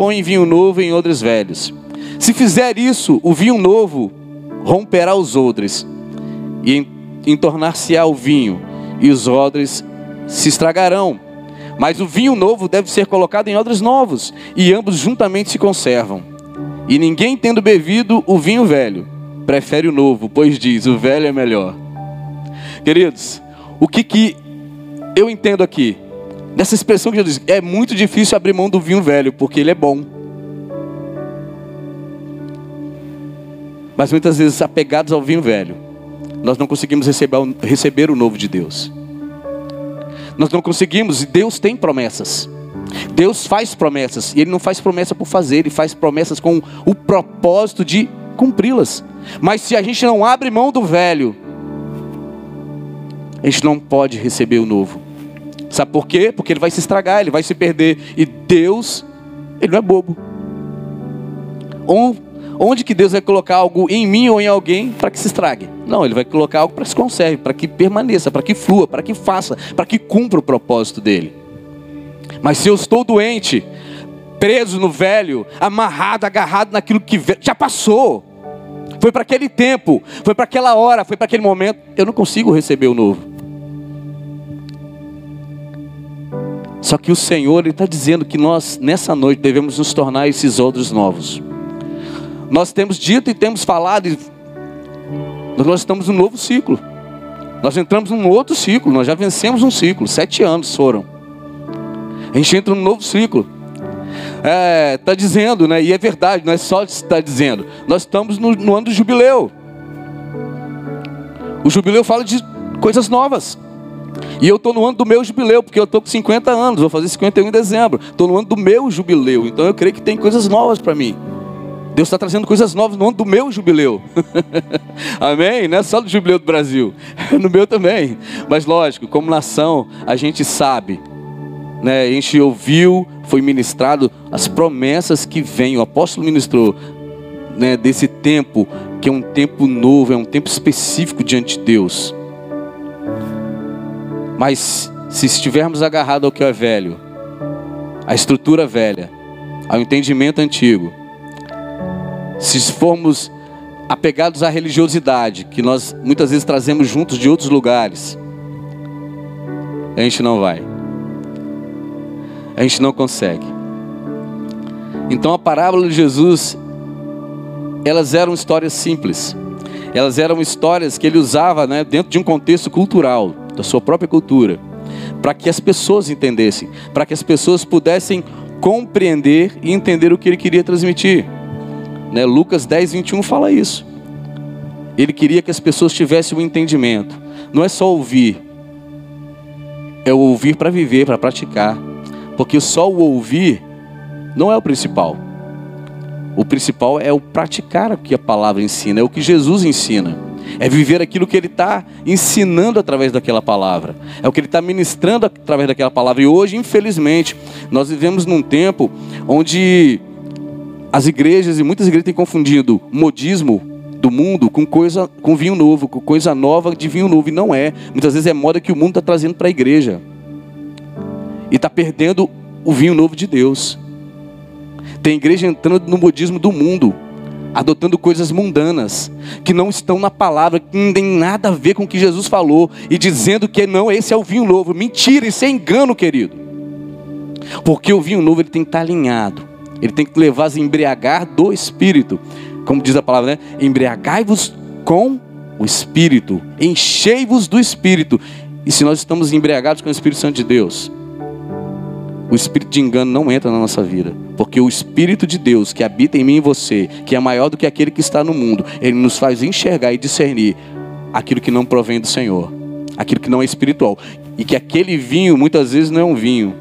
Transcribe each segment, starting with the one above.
põe vinho novo em odres velhos. Se fizer isso, o vinho novo romperá os odres, e entornar-se-á o vinho, e os odres se estragarão. Mas o vinho novo deve ser colocado em odres novos, e ambos juntamente se conservam. E ninguém tendo bebido o vinho velho, prefere o novo, pois diz: o velho é melhor. Queridos, o que, que eu entendo aqui? Dessa expressão que Jesus diz, é muito difícil abrir mão do vinho velho, porque ele é bom. Mas muitas vezes, apegados ao vinho velho, nós não conseguimos receber, receber o novo de Deus. Nós não conseguimos, e Deus tem promessas. Deus faz promessas, e Ele não faz promessa por fazer, Ele faz promessas com o propósito de cumpri-las. Mas se a gente não abre mão do velho, a gente não pode receber o novo. Sabe por quê? Porque ele vai se estragar, ele vai se perder. E Deus, ele não é bobo. Onde que Deus vai colocar algo em mim ou em alguém para que se estrague? Não, ele vai colocar algo para que se conserve, para que permaneça, para que flua, para que faça, para que cumpra o propósito dele. Mas se eu estou doente, preso no velho, amarrado, agarrado naquilo que já passou, foi para aquele tempo, foi para aquela hora, foi para aquele momento, eu não consigo receber o novo. Só que o Senhor está dizendo que nós, nessa noite, devemos nos tornar esses outros novos. Nós temos dito e temos falado, e nós estamos num novo ciclo. Nós entramos num outro ciclo, nós já vencemos um ciclo, sete anos foram. A gente entra num novo ciclo. Está é, tá dizendo, né? E é verdade, não é só está dizendo. Nós estamos no, no ano do jubileu. O jubileu fala de coisas novas. E eu estou no ano do meu jubileu, porque eu estou com 50 anos, vou fazer 51 em dezembro. Estou no ano do meu jubileu, então eu creio que tem coisas novas para mim. Deus está trazendo coisas novas no ano do meu jubileu. Amém? Não é só do jubileu do Brasil, no meu também. Mas lógico, como nação, a gente sabe, né? a gente ouviu, foi ministrado as promessas que vêm. O apóstolo ministrou né, desse tempo, que é um tempo novo, é um tempo específico diante de Deus. Mas se estivermos agarrados ao que é velho, à estrutura velha, ao entendimento antigo, se formos apegados à religiosidade, que nós muitas vezes trazemos juntos de outros lugares, a gente não vai. A gente não consegue. Então a parábola de Jesus, elas eram histórias simples. Elas eram histórias que ele usava né, dentro de um contexto cultural da sua própria cultura, para que as pessoas entendessem, para que as pessoas pudessem compreender e entender o que ele queria transmitir. Né? Lucas 10, 21 fala isso. Ele queria que as pessoas tivessem um entendimento. Não é só ouvir, é ouvir para viver, para praticar. Porque só o ouvir não é o principal. O principal é o praticar o que a palavra ensina, é o que Jesus ensina é viver aquilo que Ele está ensinando através daquela palavra, é o que Ele está ministrando através daquela palavra. E hoje, infelizmente, nós vivemos num tempo onde as igrejas e muitas igrejas têm confundido modismo do mundo com coisa, com vinho novo, com coisa nova de vinho novo. E não é. Muitas vezes é moda que o mundo está trazendo para a igreja. E está perdendo o vinho novo de Deus. Tem igreja entrando no modismo do mundo adotando coisas mundanas, que não estão na palavra, que não tem nada a ver com o que Jesus falou, e dizendo que não, esse é o vinho novo. Mentira, isso é engano, querido. Porque o vinho novo ele tem que estar alinhado, ele tem que levar a embriagar do Espírito, como diz a palavra, né? Embriagai-vos com o Espírito, enchei-vos do Espírito. E se nós estamos embriagados com o Espírito Santo de Deus, o espírito de engano não entra na nossa vida, porque o espírito de Deus que habita em mim e você, que é maior do que aquele que está no mundo, ele nos faz enxergar e discernir aquilo que não provém do Senhor, aquilo que não é espiritual, e que aquele vinho muitas vezes não é um vinho,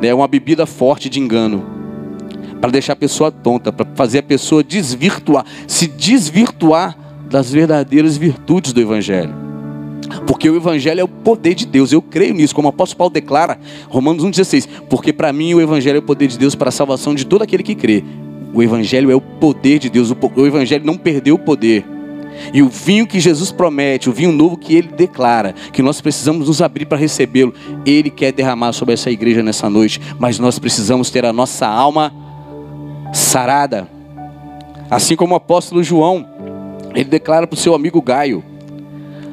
né, é uma bebida forte de engano, para deixar a pessoa tonta, para fazer a pessoa desvirtuar, se desvirtuar das verdadeiras virtudes do Evangelho. Porque o Evangelho é o poder de Deus. Eu creio nisso, como o apóstolo Paulo declara, Romanos 1,16. Porque para mim o Evangelho é o poder de Deus para a salvação de todo aquele que crê. O Evangelho é o poder de Deus. O Evangelho não perdeu o poder. E o vinho que Jesus promete, o vinho novo que ele declara, que nós precisamos nos abrir para recebê-lo, ele quer derramar sobre essa igreja nessa noite, mas nós precisamos ter a nossa alma sarada. Assim como o apóstolo João, ele declara para o seu amigo Gaio,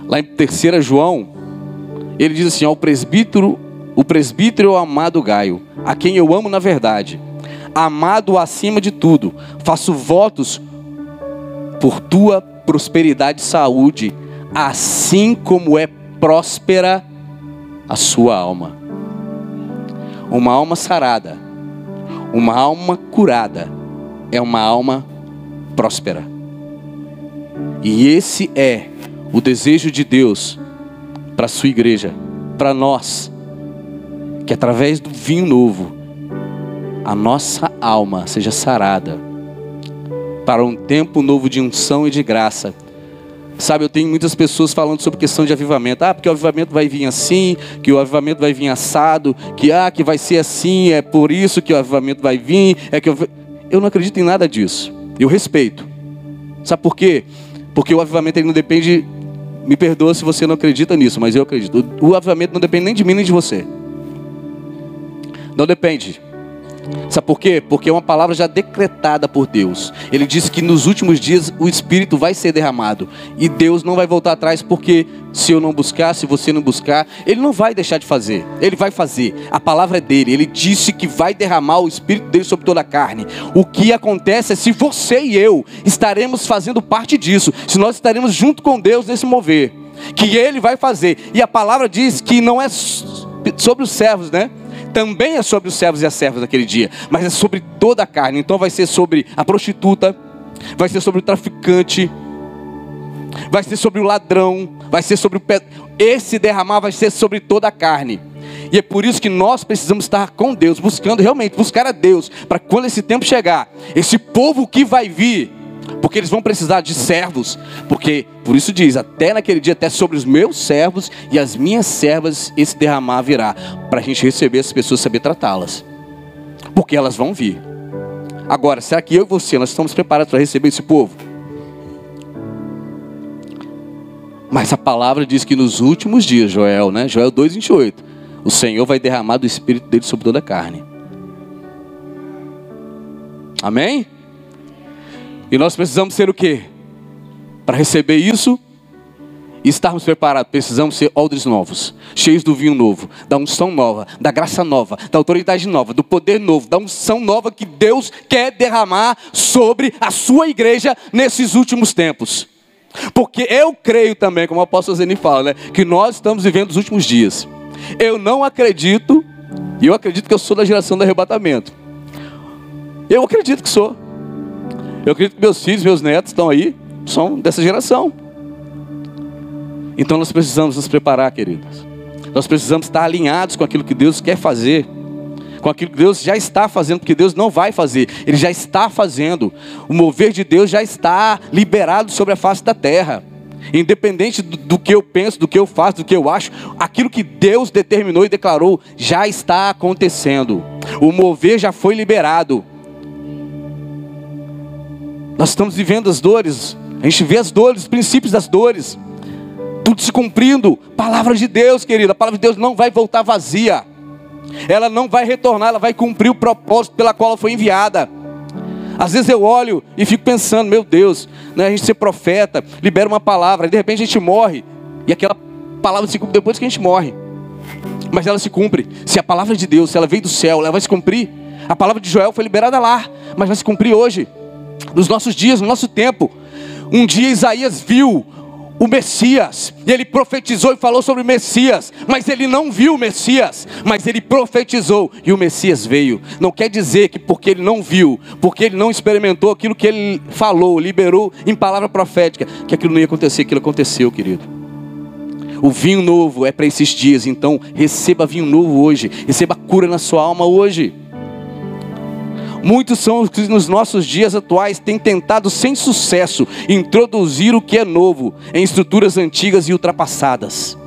lá em 3 João, ele diz assim: ao presbítero, o presbítero amado Gaio, a quem eu amo na verdade, amado acima de tudo, faço votos por tua prosperidade e saúde, assim como é próspera a sua alma. Uma alma sarada, uma alma curada, é uma alma próspera. E esse é o desejo de Deus para a sua igreja, para nós, que através do vinho novo, a nossa alma seja sarada para um tempo novo de unção e de graça. Sabe, eu tenho muitas pessoas falando sobre questão de avivamento. Ah, porque o avivamento vai vir assim, que o avivamento vai vir assado, que ah, que vai ser assim, é por isso que o avivamento vai vir, é que eu, eu não acredito em nada disso. Eu respeito. Sabe por quê? Porque o avivamento ele não depende, me perdoa se você não acredita nisso, mas eu acredito. O, avivamento não depende nem de mim nem de você. Não depende. Sabe por quê? Porque é uma palavra já decretada por Deus. Ele disse que nos últimos dias o Espírito vai ser derramado. E Deus não vai voltar atrás, porque se eu não buscar, se você não buscar, Ele não vai deixar de fazer. Ele vai fazer. A palavra é dele. Ele disse que vai derramar o Espírito dele sobre toda a carne. O que acontece é se você e eu estaremos fazendo parte disso, se nós estaremos junto com Deus nesse mover, que Ele vai fazer. E a palavra diz que não é sobre os servos, né? Também é sobre os servos e as servas daquele dia, mas é sobre toda a carne. Então vai ser sobre a prostituta, vai ser sobre o traficante, vai ser sobre o ladrão, vai ser sobre o pé. Esse derramar vai ser sobre toda a carne. E é por isso que nós precisamos estar com Deus, buscando realmente, buscar a Deus, para quando esse tempo chegar, esse povo que vai vir, porque eles vão precisar de servos, porque por isso diz, até naquele dia, até sobre os meus servos e as minhas servas, esse derramar virá, para a gente receber essas pessoas, saber tratá-las, porque elas vão vir. Agora, será que eu e você, nós estamos preparados para receber esse povo? Mas a palavra diz que nos últimos dias, Joel, né? Joel 2,28, o Senhor vai derramar do Espírito dele sobre toda a carne. Amém? E nós precisamos ser o quê? Para receber isso e estarmos preparados, precisamos ser odres novos, cheios do vinho novo, da unção nova, da graça nova, da autoridade nova, do poder novo, da unção nova que Deus quer derramar sobre a sua igreja nesses últimos tempos. Porque eu creio também, como o apóstolo Zeni fala, né, que nós estamos vivendo os últimos dias. Eu não acredito, e eu acredito que eu sou da geração do arrebatamento. Eu acredito que sou. Eu acredito que meus filhos, meus netos estão aí, são dessa geração. Então nós precisamos nos preparar, queridos. Nós precisamos estar alinhados com aquilo que Deus quer fazer, com aquilo que Deus já está fazendo, porque Deus não vai fazer, Ele já está fazendo. O mover de Deus já está liberado sobre a face da terra. Independente do, do, que eu penso, do que eu faço, do que eu acho, aquilo que Deus determinou e declarou já está acontecendo. O mover já foi liberado. Nós estamos vivendo as dores, a gente vê as dores, os princípios das dores, tudo se cumprindo. Palavra de Deus, querida, a palavra de Deus não vai voltar vazia, ela não vai retornar, ela vai cumprir o propósito pela qual ela foi enviada. Às vezes eu olho e fico pensando, meu Deus, né, a gente ser profeta, libera uma palavra, e de repente a gente morre, e aquela palavra se cumpre depois que a gente morre. Mas ela se cumpre. Se a palavra de Deus, se ela veio do céu, ela vai se cumprir. A palavra de Joel foi liberada lá, mas vai se cumprir hoje nos nossos dias, no nosso tempo. Um dia Isaías viu o Messias, e ele profetizou e falou sobre o Messias, mas ele não viu o Messias, mas ele profetizou e o Messias veio. Não quer dizer que porque ele não viu, porque ele não experimentou aquilo que ele falou, liberou em palavra profética, que aquilo não ia acontecer, aquilo aconteceu, querido. O vinho novo é para esses dias, então receba vinho novo hoje, receba cura na sua alma hoje. Muitos são os que nos nossos dias atuais têm tentado sem sucesso introduzir o que é novo em estruturas antigas e ultrapassadas.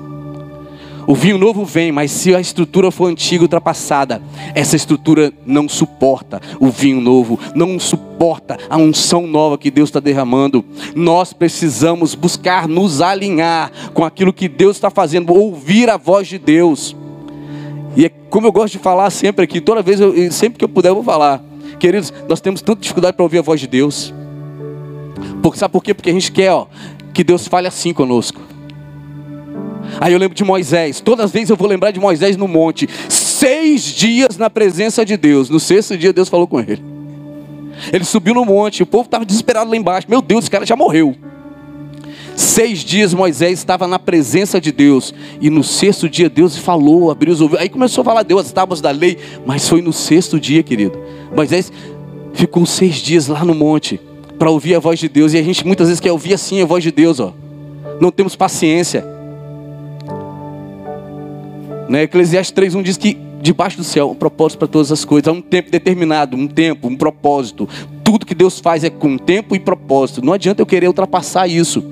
O vinho novo vem, mas se a estrutura for antiga e ultrapassada, essa estrutura não suporta o vinho novo, não suporta a unção nova que Deus está derramando. Nós precisamos buscar nos alinhar com aquilo que Deus está fazendo, ouvir a voz de Deus. E é como eu gosto de falar sempre aqui, toda vez, eu, sempre que eu puder, eu vou falar. Queridos, nós temos tanta dificuldade para ouvir a voz de Deus. Porque, sabe por quê? Porque a gente quer ó, que Deus fale assim conosco. Aí eu lembro de Moisés. Todas as vezes eu vou lembrar de Moisés no monte. Seis dias na presença de Deus. No sexto dia Deus falou com ele. Ele subiu no monte. O povo estava desesperado lá embaixo. Meu Deus, esse cara já morreu. Seis dias Moisés estava na presença de Deus. E no sexto dia Deus falou, abriu os ouvidos. Aí começou a falar Deus, as tábuas da lei. Mas foi no sexto dia, querido. Moisés ficou seis dias lá no monte para ouvir a voz de Deus. E a gente muitas vezes quer ouvir assim a voz de Deus, ó. Não temos paciência. Né? Eclesiastes 3.1 diz que debaixo do céu, um propósito para todas as coisas, há um tempo determinado, um tempo, um propósito. Tudo que Deus faz é com tempo e propósito. Não adianta eu querer ultrapassar isso.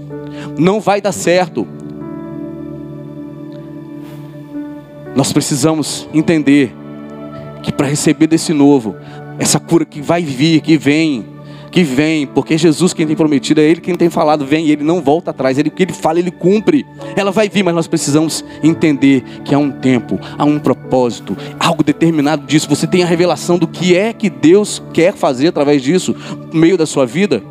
Não vai dar certo. Nós precisamos entender que para receber desse novo, essa cura que vai vir, que vem, que vem, porque Jesus quem tem prometido, é Ele quem tem falado, vem e Ele não volta atrás, Ele que Ele fala, Ele cumpre. Ela vai vir, mas nós precisamos entender que há um tempo, há um propósito, algo determinado disso. Você tem a revelação do que é que Deus quer fazer através disso, no meio da sua vida.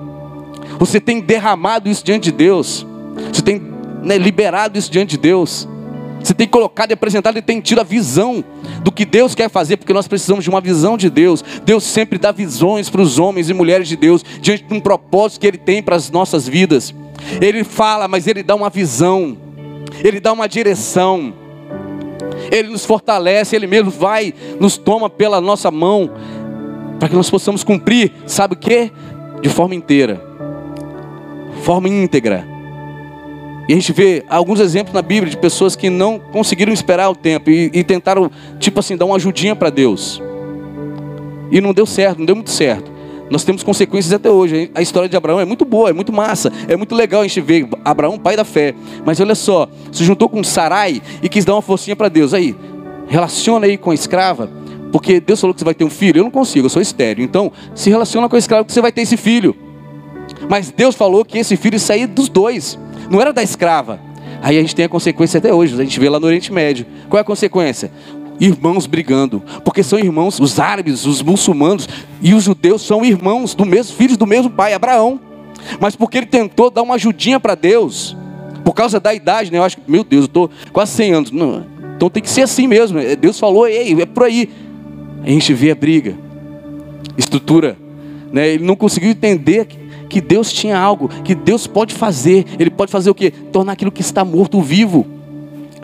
Você tem derramado isso diante de Deus, você tem né, liberado isso diante de Deus. Você tem colocado e apresentado e tem tido a visão do que Deus quer fazer, porque nós precisamos de uma visão de Deus. Deus sempre dá visões para os homens e mulheres de Deus, diante de um propósito que Ele tem para as nossas vidas. Ele fala, mas Ele dá uma visão, Ele dá uma direção, Ele nos fortalece, Ele mesmo vai, nos toma pela nossa mão, para que nós possamos cumprir, sabe o que? De forma inteira, forma íntegra e a gente vê alguns exemplos na Bíblia de pessoas que não conseguiram esperar o tempo e, e tentaram, tipo assim, dar uma ajudinha para Deus. E não deu certo, não deu muito certo. Nós temos consequências até hoje. A história de Abraão é muito boa, é muito massa, é muito legal a gente ver Abraão, pai da fé. Mas olha só, se juntou com Sarai e quis dar uma forcinha para Deus. Aí, relaciona aí com a escrava, porque Deus falou que você vai ter um filho. Eu não consigo, eu sou estéreo. Então, se relaciona com a escrava que você vai ter esse filho. Mas Deus falou que esse filho ia sair dos dois não era da escrava. Aí a gente tem a consequência até hoje, a gente vê lá no Oriente Médio. Qual é a consequência? Irmãos brigando, porque são irmãos, os árabes, os muçulmanos e os judeus são irmãos do mesmo filhos do mesmo pai, Abraão. Mas porque ele tentou dar uma ajudinha para Deus, por causa da idade, né? Eu acho que, meu Deus, eu estou quase 100 anos. Não, então tem que ser assim mesmo. É, Deus falou, ei, é por aí. A gente vê a briga, estrutura, né? Ele não conseguiu entender que Deus tinha algo, que Deus pode fazer. Ele pode fazer o que? Tornar aquilo que está morto vivo.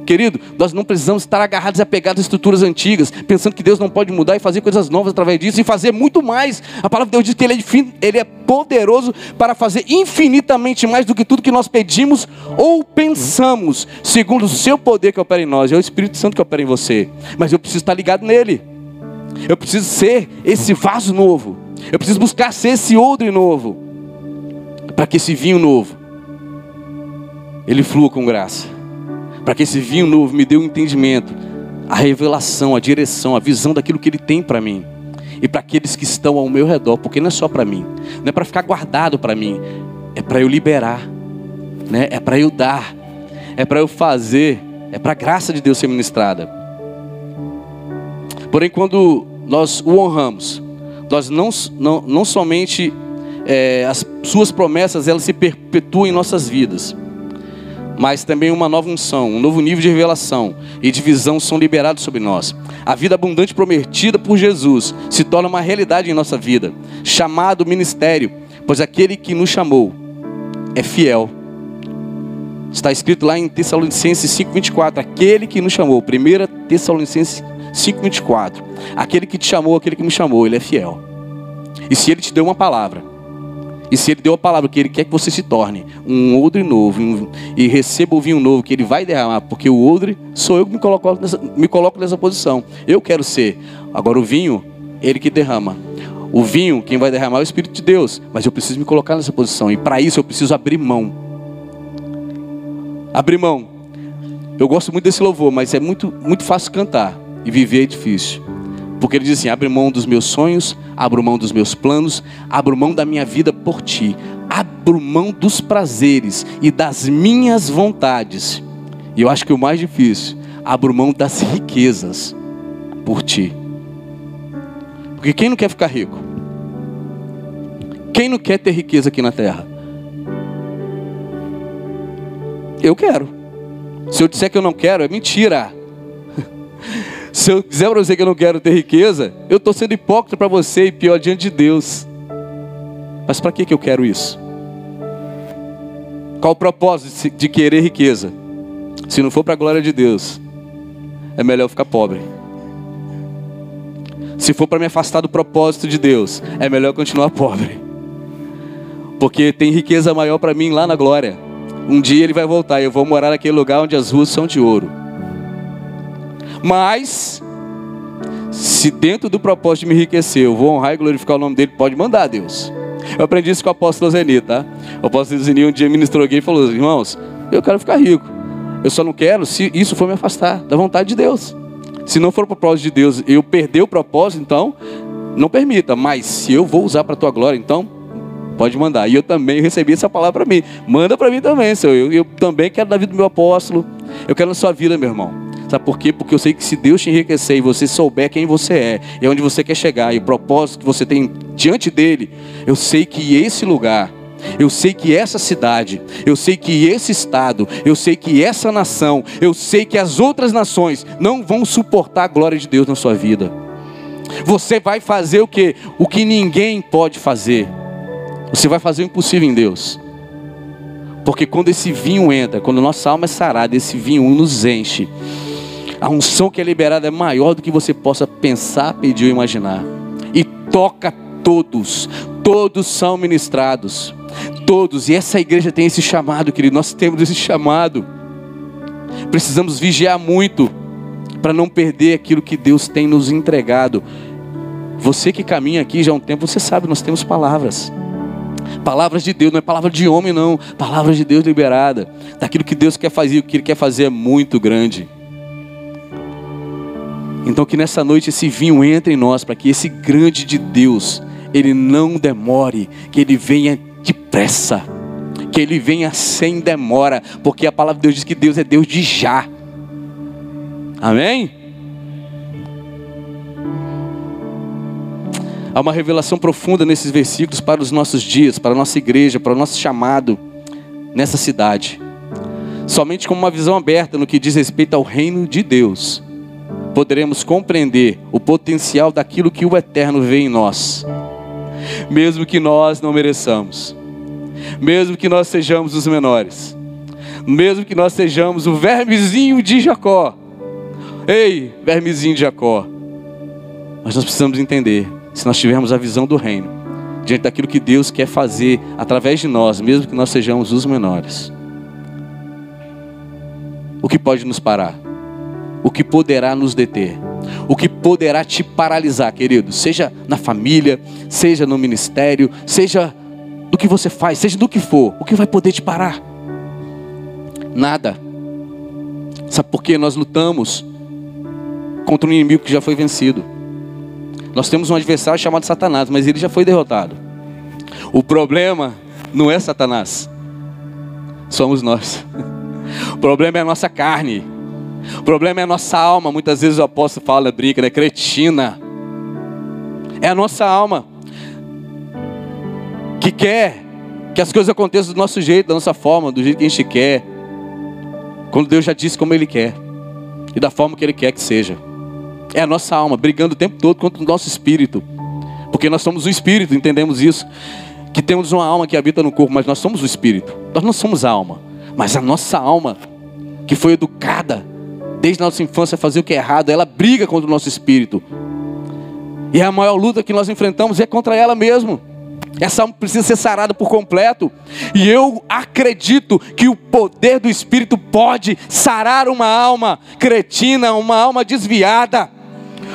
Querido, nós não precisamos estar agarrados e apegados a estruturas antigas, pensando que Deus não pode mudar e fazer coisas novas através disso e fazer muito mais. A palavra de Deus diz que Ele é, ele é poderoso para fazer infinitamente mais do que tudo que nós pedimos ou pensamos, segundo o seu poder que opera em nós. É o Espírito Santo que opera em você. Mas eu preciso estar ligado nele. Eu preciso ser esse vaso novo. Eu preciso buscar ser esse odre novo para que esse vinho novo ele flua com graça. Para que esse vinho novo me dê o um entendimento, a revelação, a direção, a visão daquilo que ele tem para mim. E para aqueles que estão ao meu redor, porque não é só para mim, não é para ficar guardado para mim, é para eu liberar, né? É para eu dar, é para eu fazer, é para a graça de Deus ser ministrada. Porém, quando nós o honramos, nós não, não, não somente é, as suas promessas elas se perpetuam em nossas vidas. Mas também uma nova unção, um novo nível de revelação e de visão são liberados sobre nós. A vida abundante prometida por Jesus se torna uma realidade em nossa vida. Chamado ministério, pois aquele que nos chamou é fiel. Está escrito lá em Tessalonicenses 5:24, aquele que nos chamou, 1 Tessalonicenses 5:24. Aquele que te chamou, aquele que me chamou, ele é fiel. E se ele te deu uma palavra, e se ele deu a palavra que ele quer que você se torne um odre novo um, e receba o vinho novo que ele vai derramar, porque o odre sou eu que me coloco, nessa, me coloco nessa posição. Eu quero ser. Agora o vinho, ele que derrama. O vinho, quem vai derramar é o Espírito de Deus. Mas eu preciso me colocar nessa posição. E para isso eu preciso abrir mão. Abrir mão. Eu gosto muito desse louvor, mas é muito, muito fácil cantar. E viver é difícil. Porque ele diz assim: abro mão dos meus sonhos, abro mão dos meus planos, abro mão da minha vida por ti, abro mão dos prazeres e das minhas vontades. E eu acho que o mais difícil, abro mão das riquezas por ti. Porque quem não quer ficar rico? Quem não quer ter riqueza aqui na terra? Eu quero. Se eu disser que eu não quero, é mentira. Se eu quiser para você que eu não quero ter riqueza, eu estou sendo hipócrita para você e pior diante de Deus. Mas para que, que eu quero isso? Qual o propósito de querer riqueza? Se não for para a glória de Deus, é melhor ficar pobre. Se for para me afastar do propósito de Deus, é melhor continuar pobre. Porque tem riqueza maior para mim lá na glória. Um dia ele vai voltar e eu vou morar naquele lugar onde as ruas são de ouro. Mas, se dentro do propósito de me enriquecer, eu vou honrar e glorificar o nome dele, pode mandar, Deus. Eu aprendi isso com o apóstolo Zeni, tá? O apóstolo Zeni um dia ministrou alguém e falou: Irmãos, eu quero ficar rico. Eu só não quero se isso for me afastar da vontade de Deus. Se não for o propósito de Deus, eu perder o propósito, então não permita. Mas se eu vou usar para a tua glória, então pode mandar. E eu também recebi essa palavra para mim. Manda para mim também, Senhor. Eu, eu também quero na vida do meu apóstolo. Eu quero na sua vida, meu irmão. Sabe por quê? Porque eu sei que se Deus te enriquecer e você souber quem você é e onde você quer chegar e o propósito que você tem diante dele, eu sei que esse lugar eu sei que essa cidade, eu sei que esse estado, eu sei que essa nação, eu sei que as outras nações não vão suportar a glória de Deus na sua vida. Você vai fazer o que? O que ninguém pode fazer. Você vai fazer o impossível em Deus. Porque quando esse vinho entra, quando nossa alma é sarada, esse vinho nos enche. A unção que é liberada é maior do que você possa pensar, pedir ou imaginar. E toca todos, todos são ministrados. Todos, e essa igreja tem esse chamado, querido. Nós temos esse chamado. Precisamos vigiar muito para não perder aquilo que Deus tem nos entregado. Você que caminha aqui já há um tempo, você sabe, nós temos palavras. Palavras de Deus, não é palavra de homem, não. Palavras de Deus liberada. Daquilo que Deus quer fazer, o que Ele quer fazer é muito grande. Então que nessa noite esse vinho entre em nós, para que esse grande de Deus, ele não demore, que ele venha depressa, que ele venha sem demora, porque a palavra de Deus diz que Deus é Deus de já. Amém? Há uma revelação profunda nesses versículos para os nossos dias, para a nossa igreja, para o nosso chamado nessa cidade. Somente com uma visão aberta no que diz respeito ao reino de Deus, poderemos compreender o potencial daquilo que o eterno vê em nós mesmo que nós não mereçamos, mesmo que nós sejamos os menores, mesmo que nós sejamos o vermezinho de Jacó. Ei, vermezinho de Jacó. Mas nós precisamos entender, se nós tivermos a visão do reino, diante daquilo que Deus quer fazer através de nós, mesmo que nós sejamos os menores, o que pode nos parar? O que poderá nos deter? o que poderá te paralisar, querido, seja na família, seja no ministério, seja do que você faz, seja do que for, o que vai poder te parar? Nada. Sabe por quê? Nós lutamos contra um inimigo que já foi vencido. Nós temos um adversário chamado Satanás, mas ele já foi derrotado. O problema não é Satanás, somos nós. O problema é a nossa carne. O problema é a nossa alma. Muitas vezes o apóstolo fala, brinca, né? Cretina. É a nossa alma que quer que as coisas aconteçam do nosso jeito, da nossa forma, do jeito que a gente quer. Quando Deus já disse como Ele quer e da forma que Ele quer que seja. É a nossa alma brigando o tempo todo contra o nosso espírito, porque nós somos o espírito, entendemos isso. Que temos uma alma que habita no corpo, mas nós somos o espírito. Nós não somos a alma, mas a nossa alma que foi educada desde a nossa infância fazer o que é errado, ela briga contra o nosso espírito. E a maior luta que nós enfrentamos é contra ela mesmo. Essa alma precisa ser sarada por completo. E eu acredito que o poder do Espírito pode sarar uma alma cretina, uma alma desviada,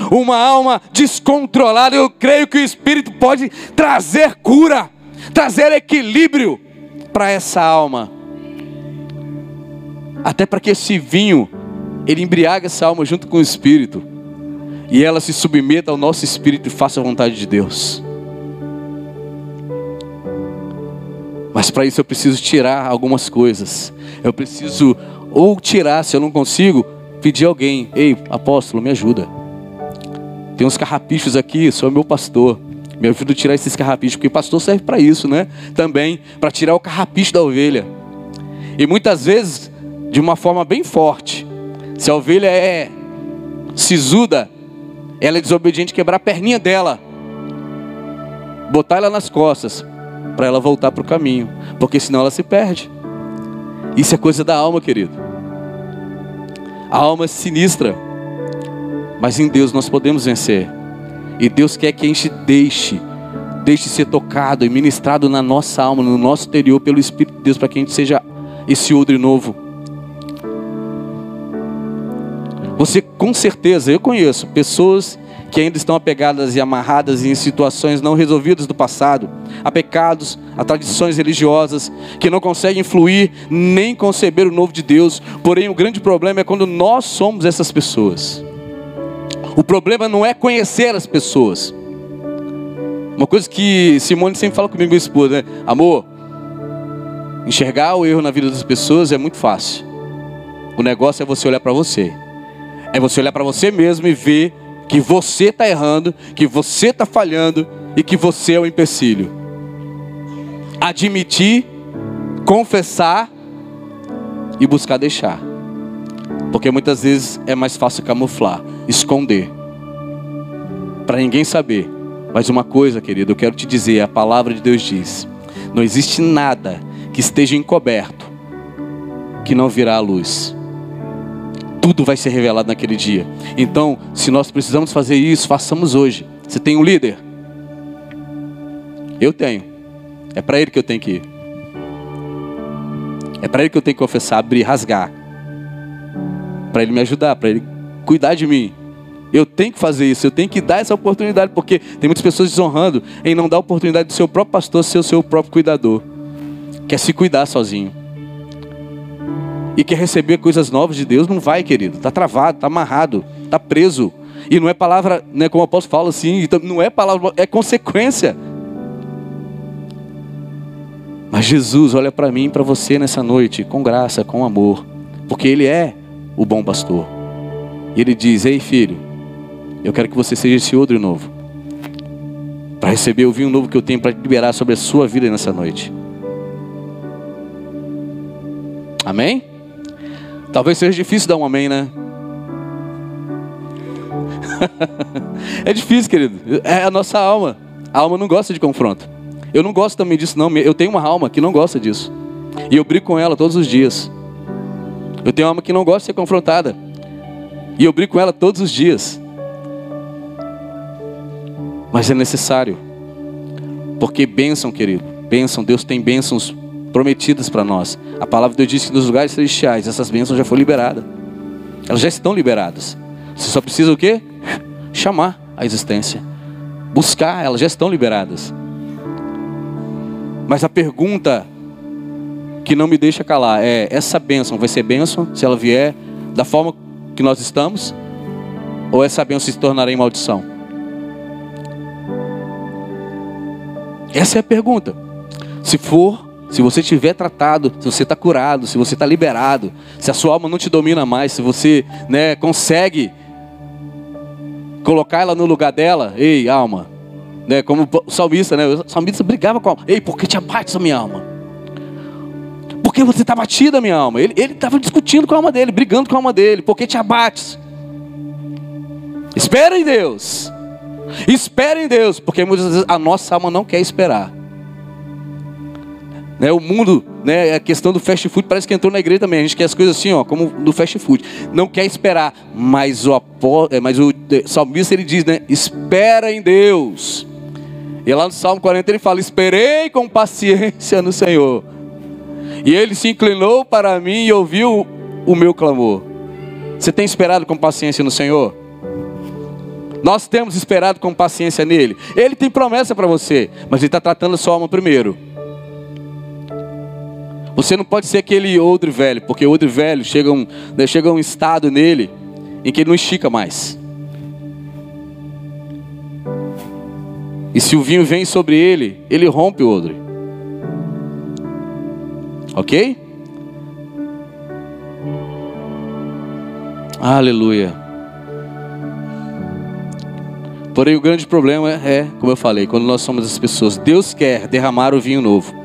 uma alma descontrolada. Eu creio que o Espírito pode trazer cura, trazer equilíbrio para essa alma. Até para que esse vinho ele embriaga essa alma junto com o Espírito. E ela se submeta ao nosso Espírito e faça a vontade de Deus. Mas para isso eu preciso tirar algumas coisas. Eu preciso ou tirar, se eu não consigo, pedir alguém: Ei, apóstolo, me ajuda. Tem uns carrapichos aqui, sou meu pastor. Me ajuda a tirar esses carrapichos, porque pastor serve para isso, né? Também, para tirar o carrapicho da ovelha. E muitas vezes, de uma forma bem forte. Se a ovelha é sisuda, ela é desobediente, quebrar a perninha dela. Botar ela nas costas, para ela voltar para o caminho. Porque senão ela se perde. Isso é coisa da alma, querido. A alma é sinistra. Mas em Deus nós podemos vencer. E Deus quer que a gente deixe, deixe ser tocado e ministrado na nossa alma, no nosso interior, pelo Espírito de Deus, para que a gente seja esse odre novo. Com certeza, eu conheço pessoas que ainda estão apegadas e amarradas em situações não resolvidas do passado, a pecados, a tradições religiosas, que não conseguem fluir nem conceber o novo de Deus. Porém, o grande problema é quando nós somos essas pessoas. O problema não é conhecer as pessoas. Uma coisa que Simone sempre fala comigo, minha esposa, né? Amor, enxergar o erro na vida das pessoas é muito fácil. O negócio é você olhar para você. É você olhar para você mesmo e ver que você está errando, que você está falhando e que você é o empecilho. Admitir, confessar e buscar deixar. Porque muitas vezes é mais fácil camuflar, esconder, para ninguém saber. Mas uma coisa, querido, eu quero te dizer: a palavra de Deus diz: não existe nada que esteja encoberto que não virá à luz tudo vai ser revelado naquele dia. Então, se nós precisamos fazer isso, façamos hoje. Você tem um líder? Eu tenho. É para ele que eu tenho que ir. É para ele que eu tenho que confessar, abrir, rasgar. Para ele me ajudar, para ele cuidar de mim. Eu tenho que fazer isso, eu tenho que dar essa oportunidade, porque tem muitas pessoas desonrando em não dar a oportunidade do seu próprio pastor ser o seu próprio cuidador. Quer se cuidar sozinho e quer receber coisas novas de Deus, não vai, querido. Está travado, está amarrado, está preso. E não é palavra, né, como o apóstolo fala assim, não é palavra, é consequência. Mas Jesus olha para mim e para você nessa noite, com graça, com amor, porque Ele é o bom pastor. E Ele diz: Ei filho, eu quero que você seja esse outro novo, para receber o vinho novo que eu tenho para liberar sobre a sua vida nessa noite. Amém? Talvez seja difícil dar um amém, né? é difícil, querido. É a nossa alma. A alma não gosta de confronto. Eu não gosto também disso, não. Eu tenho uma alma que não gosta disso. E eu brigo com ela todos os dias. Eu tenho uma alma que não gosta de ser confrontada. E eu brigo com ela todos os dias. Mas é necessário. Porque bênção, querido. Bênção. Deus tem bênçãos prometidas para nós. A palavra de Deus diz que nos lugares celestiais essas bênçãos já foram liberadas. Elas já estão liberadas. Você só precisa o quê? Chamar a existência. Buscar, elas já estão liberadas. Mas a pergunta que não me deixa calar é: essa bênção vai ser bênção se ela vier da forma que nós estamos? Ou essa bênção se tornará em maldição? Essa é a pergunta. Se for se você tiver tratado, se você está curado, se você está liberado, se a sua alma não te domina mais, se você né, consegue colocar ela no lugar dela, ei, alma, né, como o salmista, né, o salmista brigava com a alma, ei, por que te abates a minha alma? Porque você está batida, minha alma. Ele estava discutindo com a alma dele, brigando com a alma dele, por que te abates? Espera em Deus, espera em Deus, porque muitas vezes a nossa alma não quer esperar. Né, o mundo, né, a questão do fast food parece que entrou na igreja também. A gente quer as coisas assim, ó, como do fast food. Não quer esperar, mas o, é, mas o salmista ele diz, né, espera em Deus. E lá no Salmo 40 ele fala: Esperei com paciência no Senhor. E ele se inclinou para mim e ouviu o meu clamor. Você tem esperado com paciência no Senhor? Nós temos esperado com paciência nele. Ele tem promessa para você, mas ele está tratando a sua alma primeiro. Você não pode ser aquele odre velho, porque o odre velho chega um, né, chega um estado nele em que ele não estica mais. E se o vinho vem sobre ele, ele rompe o odre. Ok? Aleluia. Porém, o grande problema é, como eu falei, quando nós somos as pessoas, Deus quer derramar o vinho novo.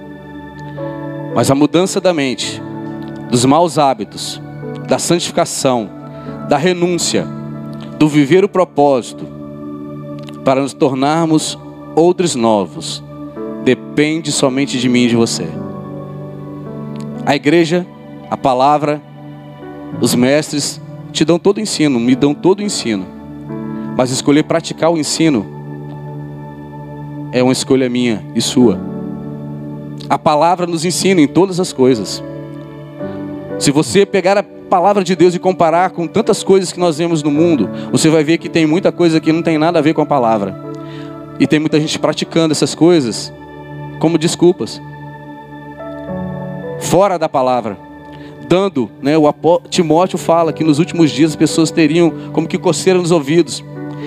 Mas a mudança da mente, dos maus hábitos, da santificação, da renúncia, do viver o propósito, para nos tornarmos outros novos, depende somente de mim e de você. A igreja, a palavra, os mestres te dão todo o ensino, me dão todo o ensino. Mas escolher praticar o ensino é uma escolha minha e sua. A palavra nos ensina em todas as coisas. Se você pegar a palavra de Deus e comparar com tantas coisas que nós vemos no mundo, você vai ver que tem muita coisa que não tem nada a ver com a palavra. E tem muita gente praticando essas coisas como desculpas. Fora da palavra. Dando, né, o Timóteo fala que nos últimos dias as pessoas teriam como que coceira nos ouvidos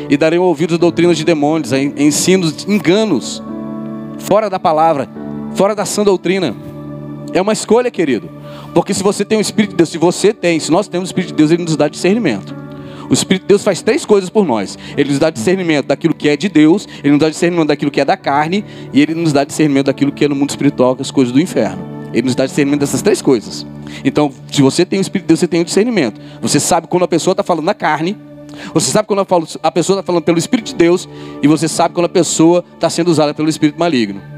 e dariam ouvidos a doutrinas de demônios, a ensinos, enganos, fora da palavra, fora da sã doutrina. É uma escolha, querido. Porque se você tem o Espírito de Deus, se você tem, se nós temos o Espírito de Deus, ele nos dá discernimento. O Espírito de Deus faz três coisas por nós. Ele nos dá discernimento daquilo que é de Deus, ele nos dá discernimento daquilo que é da carne, e ele nos dá discernimento daquilo que é no mundo espiritual, que é as coisas do inferno. Ele nos dá discernimento dessas três coisas. Então, se você tem o Espírito de Deus, você tem o discernimento. Você sabe quando a pessoa está falando na carne, você sabe quando a pessoa está falando pelo Espírito de Deus, e você sabe quando a pessoa está sendo usada pelo Espírito maligno.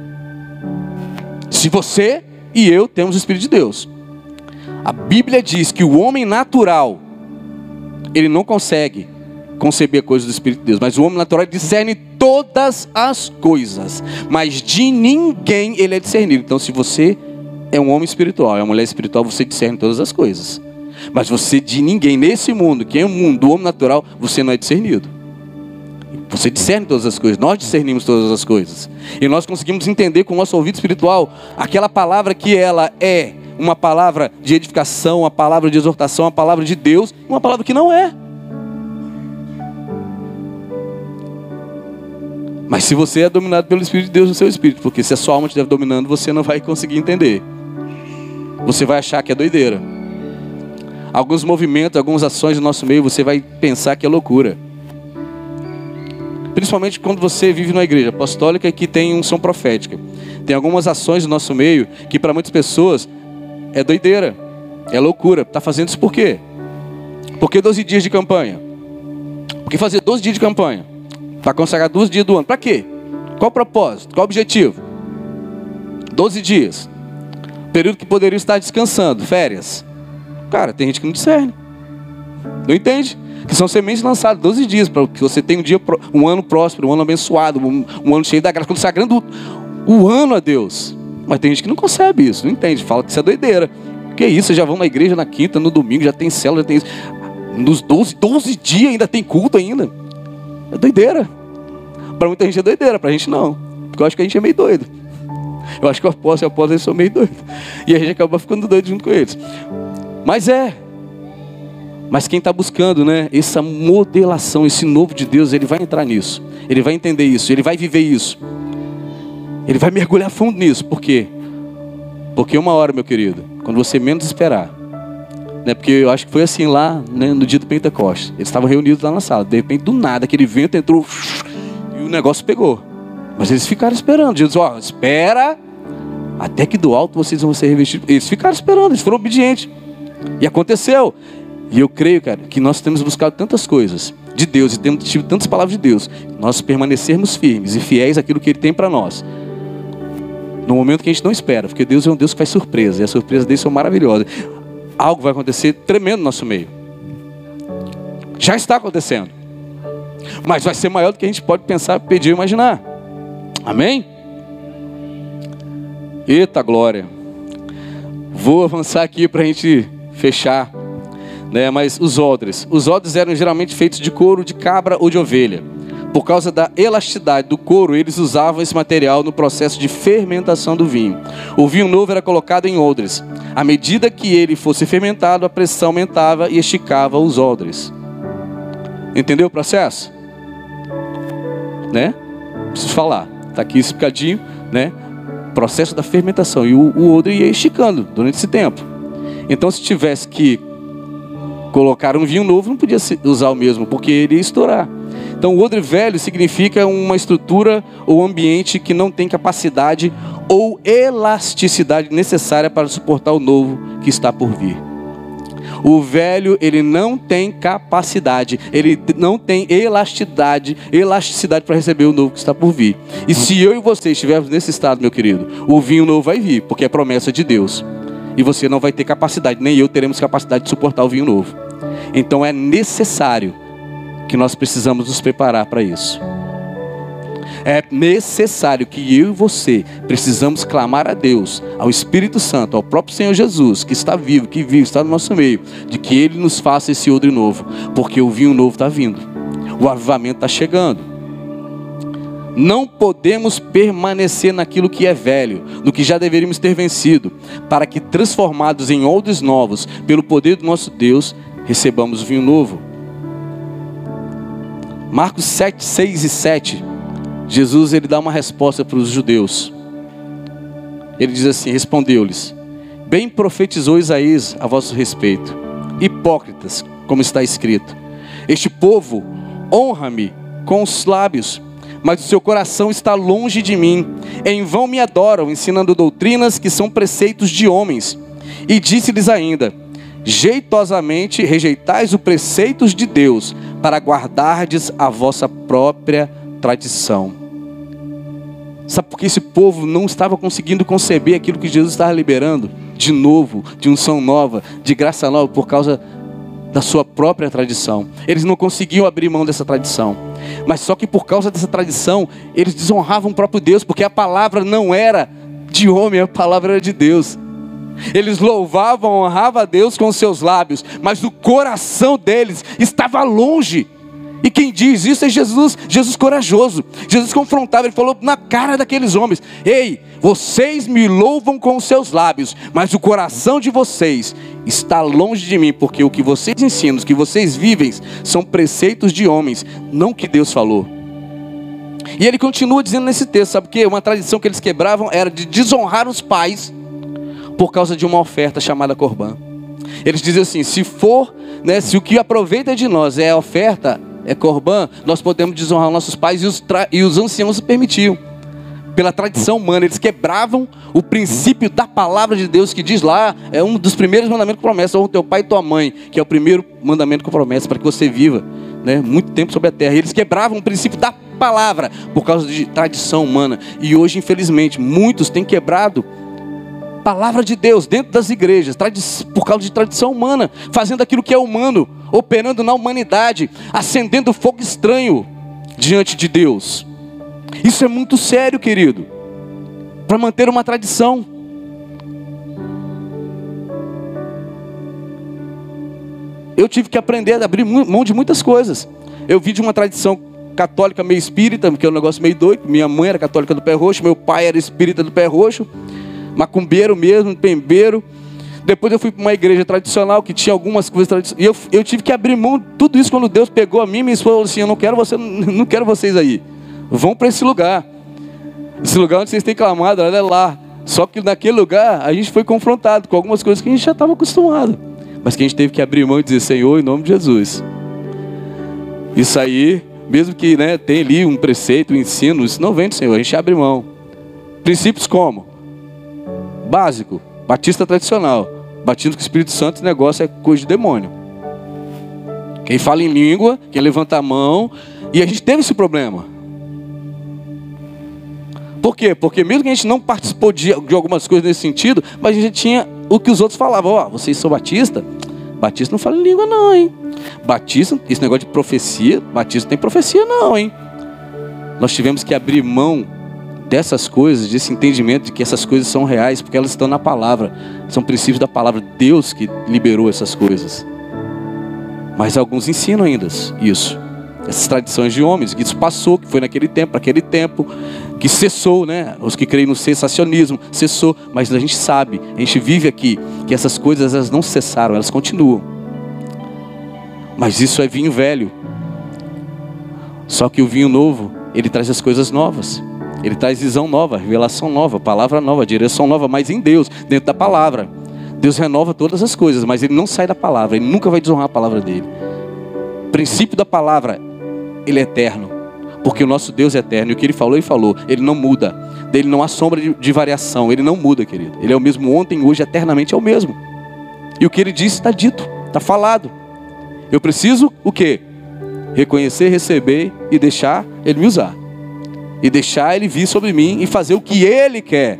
Se você e eu temos o Espírito de Deus. A Bíblia diz que o homem natural, ele não consegue conceber coisas do Espírito de Deus, mas o homem natural discerne todas as coisas, mas de ninguém ele é discernido. Então, se você é um homem espiritual, é uma mulher espiritual, você discerne todas as coisas. Mas você de ninguém nesse mundo, que é o mundo do homem natural, você não é discernido. Você discerne todas as coisas, nós discernimos todas as coisas. E nós conseguimos entender com o nosso ouvido espiritual aquela palavra que ela é uma palavra de edificação, uma palavra de exortação, uma palavra de Deus, uma palavra que não é. Mas se você é dominado pelo Espírito de Deus no seu espírito, porque se a sua alma estiver dominando, você não vai conseguir entender. Você vai achar que é doideira. Alguns movimentos, algumas ações do nosso meio, você vai pensar que é loucura. Principalmente quando você vive numa igreja apostólica que tem unção profética. Tem algumas ações do nosso meio que para muitas pessoas é doideira, é loucura. Está fazendo isso por quê? Por que 12 dias de campanha? Por que fazer 12 dias de campanha? Para consagrar 12 dias do ano. Para quê? Qual o propósito? Qual o objetivo? 12 dias. Período que poderia estar descansando, férias. Cara, tem gente que não discerne. Não entende? Que são sementes lançadas 12 dias para que você tenha um dia, um ano próspero, um ano abençoado, um, um ano cheio da graça, consagrando o, o ano a Deus. Mas tem gente que não concebe isso, não entende, fala que isso é doideira. Que isso, já vão na igreja na quinta, no domingo, já tem célula, já tem isso. Nos 12, 12 dias ainda tem culto ainda. É doideira. Para muita gente é doideira, para a gente não. Porque eu acho que a gente é meio doido. Eu acho que o apóstolo e o apóstolo eles são meio doidos. E a gente acaba ficando doido junto com eles. Mas é. Mas quem está buscando, né, essa modelação, esse novo de Deus, ele vai entrar nisso. Ele vai entender isso, ele vai viver isso. Ele vai mergulhar fundo nisso. Por quê? Porque uma hora, meu querido, quando você menos esperar, né, porque eu acho que foi assim lá né, no dia do Pentecostes. Eles estavam reunidos lá na sala. De repente, do nada, aquele vento entrou e o negócio pegou. Mas eles ficaram esperando. Jesus, ó, espera até que do alto vocês vão ser revestidos. Eles ficaram esperando, eles foram obedientes. E aconteceu. E eu creio, cara, que nós temos buscado tantas coisas de Deus e temos tido tantas palavras de Deus. Nós permanecermos firmes e fiéis àquilo que Ele tem para nós no momento que a gente não espera, porque Deus é um Deus que faz surpresa, e as surpresas dele são maravilhosas. Algo vai acontecer tremendo no nosso meio. Já está acontecendo. Mas vai ser maior do que a gente pode pensar, pedir ou imaginar. Amém? Eita glória. Vou avançar aqui para a gente fechar. Né? Mas os odres. Os odres eram geralmente feitos de couro de cabra ou de ovelha. Por causa da elasticidade do couro, eles usavam esse material no processo de fermentação do vinho. O vinho novo era colocado em odres. À medida que ele fosse fermentado, a pressão aumentava e esticava os odres. Entendeu o processo? Né? Preciso falar. Está aqui explicadinho, né? Processo da fermentação. E o, o odre ia esticando durante esse tempo. Então, se tivesse que colocar um vinho novo, não podia usar o mesmo, porque ele ia estourar. Então, o odre velho significa uma estrutura ou ambiente que não tem capacidade ou elasticidade necessária para suportar o novo que está por vir. O velho, ele não tem capacidade, ele não tem elasticidade, elasticidade para receber o novo que está por vir. E se eu e você estivermos nesse estado, meu querido, o vinho novo vai vir, porque é promessa de Deus. E você não vai ter capacidade, nem eu teremos capacidade de suportar o vinho novo. Então é necessário que nós precisamos nos preparar para isso. É necessário que eu e você precisamos clamar a Deus, ao Espírito Santo, ao próprio Senhor Jesus, que está vivo, que vive, está no nosso meio, de que Ele nos faça esse odre novo, porque o vinho novo está vindo, o avivamento está chegando. Não podemos permanecer naquilo que é velho, no que já deveríamos ter vencido, para que, transformados em odres novos, pelo poder do nosso Deus, recebamos vinho novo. Marcos 7, 6 e 7, Jesus ele dá uma resposta para os judeus. Ele diz assim: Respondeu-lhes: Bem profetizou Isaías a vosso respeito, hipócritas, como está escrito: Este povo honra-me com os lábios, mas o seu coração está longe de mim. Em vão me adoram, ensinando doutrinas que são preceitos de homens. E disse-lhes ainda: jeitosamente rejeitais os preceitos de Deus para guardardes a vossa própria tradição. Sabe por que esse povo não estava conseguindo conceber aquilo que Jesus estava liberando? De novo, de unção nova, de graça nova, por causa da sua própria tradição. Eles não conseguiam abrir mão dessa tradição. Mas só que por causa dessa tradição, eles desonravam o próprio Deus, porque a palavra não era de homem, a palavra era de Deus. Eles louvavam, honravam a Deus com seus lábios, mas o coração deles estava longe. E quem diz isso é Jesus, Jesus corajoso. Jesus confrontava, ele falou na cara daqueles homens: Ei, vocês me louvam com os seus lábios, mas o coração de vocês está longe de mim, porque o que vocês ensinam, o que vocês vivem, são preceitos de homens, não que Deus falou. E ele continua dizendo nesse texto, sabe o que? Uma tradição que eles quebravam era de desonrar os pais por causa de uma oferta chamada Corban. Eles dizem assim: se for, né, se o que aproveita de nós é a oferta, é Corban, nós podemos desonrar nossos pais e os, e os anciãos permitiam. Pela tradição humana, eles quebravam o princípio da palavra de Deus que diz lá, é um dos primeiros mandamentos que promessa, honra teu pai e tua mãe, que é o primeiro mandamento que promessa para que você viva né, muito tempo sobre a terra. E eles quebravam o princípio da palavra por causa de tradição humana. E hoje, infelizmente, muitos têm quebrado palavra de Deus dentro das igrejas, por causa de tradição humana, fazendo aquilo que é humano, operando na humanidade, acendendo fogo estranho diante de Deus. Isso é muito sério, querido, para manter uma tradição. Eu tive que aprender a abrir mão de muitas coisas. Eu vi de uma tradição católica meio espírita, que é um negócio meio doido. Minha mãe era católica do pé roxo, meu pai era espírita do pé roxo macumbeiro mesmo, pembeiro. Depois eu fui para uma igreja tradicional que tinha algumas coisas tradicionais. E eu, eu tive que abrir mão de tudo isso quando Deus pegou a mim e me falou assim: Eu não quero, você, não quero vocês aí. Vão para esse lugar. Esse lugar onde vocês têm clamado, olha lá. Só que naquele lugar a gente foi confrontado com algumas coisas que a gente já estava acostumado. Mas que a gente teve que abrir mão e dizer: Senhor, em nome de Jesus. Isso aí, mesmo que né, ali um preceito, um ensino, isso não vem do Senhor, a gente abre mão. Princípios como? Básico, batista tradicional. Batismo com o Espírito Santo, negócio é coisa de demônio. Quem fala em língua, quem levanta a mão, e a gente teve esse problema. Por quê? Porque mesmo que a gente não participou de, de algumas coisas nesse sentido, mas a gente tinha o que os outros falavam, ó, oh, vocês são batista? Batista não fala em língua não, hein? Batista, esse negócio de profecia, batista não tem profecia não, hein? Nós tivemos que abrir mão dessas coisas, desse entendimento de que essas coisas são reais, porque elas estão na palavra, são princípios da palavra, Deus que liberou essas coisas. Mas alguns ensinam ainda isso, essas tradições de homens, que isso passou, que foi naquele tempo, naquele tempo, que cessou, né? Os que creem no sensacionismo, cessou, mas a gente sabe, a gente vive aqui, que essas coisas elas não cessaram, elas continuam. Mas isso é vinho velho. Só que o vinho novo, ele traz as coisas novas. Ele traz visão nova, revelação nova, palavra nova, direção nova, mas em Deus, dentro da palavra. Deus renova todas as coisas, mas ele não sai da palavra, ele nunca vai desonrar a palavra dele. O princípio da palavra ele é eterno. Porque o nosso Deus é eterno. E o que ele falou, ele falou. Ele não muda. Dele não há sombra de, de variação. Ele não muda, querido. Ele é o mesmo ontem, hoje, eternamente é o mesmo. E o que ele disse está dito, está falado. Eu preciso o quê? Reconhecer, receber e deixar ele me usar. E deixar ele vir sobre mim e fazer o que ele quer.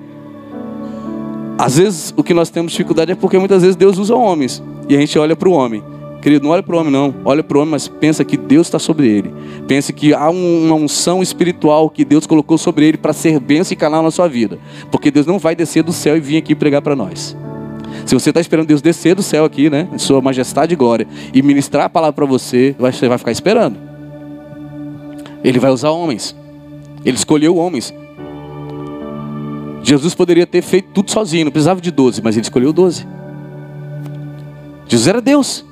Às vezes o que nós temos dificuldade é porque muitas vezes Deus usa homens. E a gente olha para o homem. Querido, não olha para o homem, não. Olha para o homem, mas pensa que Deus está sobre ele. Pensa que há uma unção espiritual que Deus colocou sobre ele para ser bênção e canal na sua vida. Porque Deus não vai descer do céu e vir aqui pregar para nós. Se você está esperando Deus descer do céu aqui, né, sua majestade e glória, e ministrar a palavra para você, você vai ficar esperando. Ele vai usar homens. Ele escolheu homens. Jesus poderia ter feito tudo sozinho, não precisava de doze, mas ele escolheu doze. Jesus era Deus.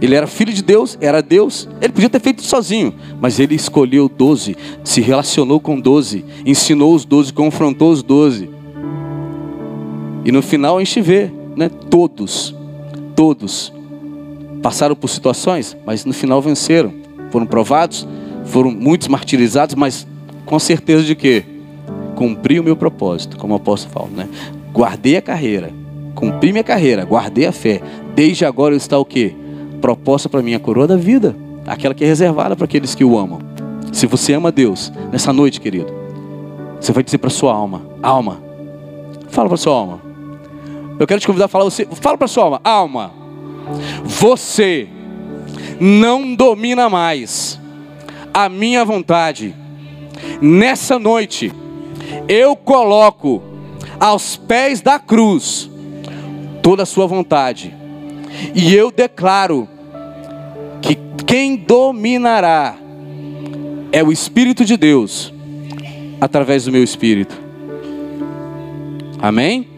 Ele era filho de Deus, era Deus. Ele podia ter feito sozinho, mas ele escolheu doze, se relacionou com doze, ensinou os doze, confrontou os doze. E no final a gente vê, né? Todos, todos passaram por situações, mas no final venceram. Foram provados, foram muitos martirizados, mas com certeza de que cumpri o meu propósito, como o apóstolo fala, né? Guardei a carreira, cumpri minha carreira, guardei a fé. Desde agora está o que? proposta para mim a coroa da vida, aquela que é reservada para aqueles que o amam. Se você ama Deus, nessa noite, querido, você vai dizer para sua alma: alma, fala para sua alma. Eu quero te convidar a falar você, fala para sua alma, alma. Você não domina mais a minha vontade. Nessa noite, eu coloco aos pés da cruz toda a sua vontade. E eu declaro que quem dominará é o Espírito de Deus através do meu espírito. Amém?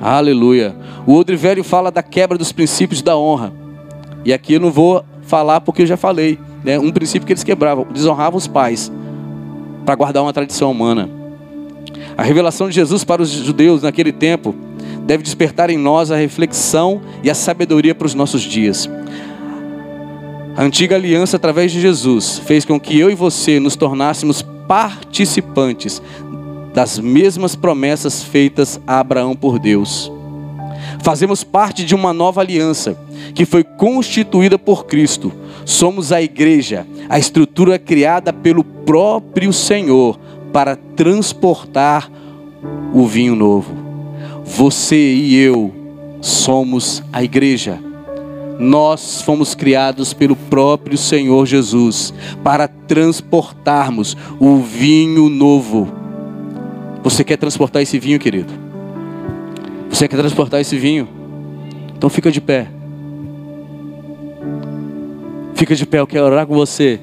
Aleluia. O Odre Velho fala da quebra dos princípios da honra. E aqui eu não vou falar porque eu já falei. Né? Um princípio que eles quebravam, desonravam os pais para guardar uma tradição humana. A revelação de Jesus para os judeus naquele tempo deve despertar em nós a reflexão e a sabedoria para os nossos dias. A antiga aliança, através de Jesus, fez com que eu e você nos tornássemos participantes das mesmas promessas feitas a Abraão por Deus. Fazemos parte de uma nova aliança que foi constituída por Cristo. Somos a igreja, a estrutura criada pelo próprio Senhor para transportar o vinho novo. Você e eu somos a igreja. Nós fomos criados pelo próprio Senhor Jesus para transportarmos o vinho novo. Você quer transportar esse vinho, querido? Você quer transportar esse vinho? Então fica de pé. Fica de pé, eu quero orar com você.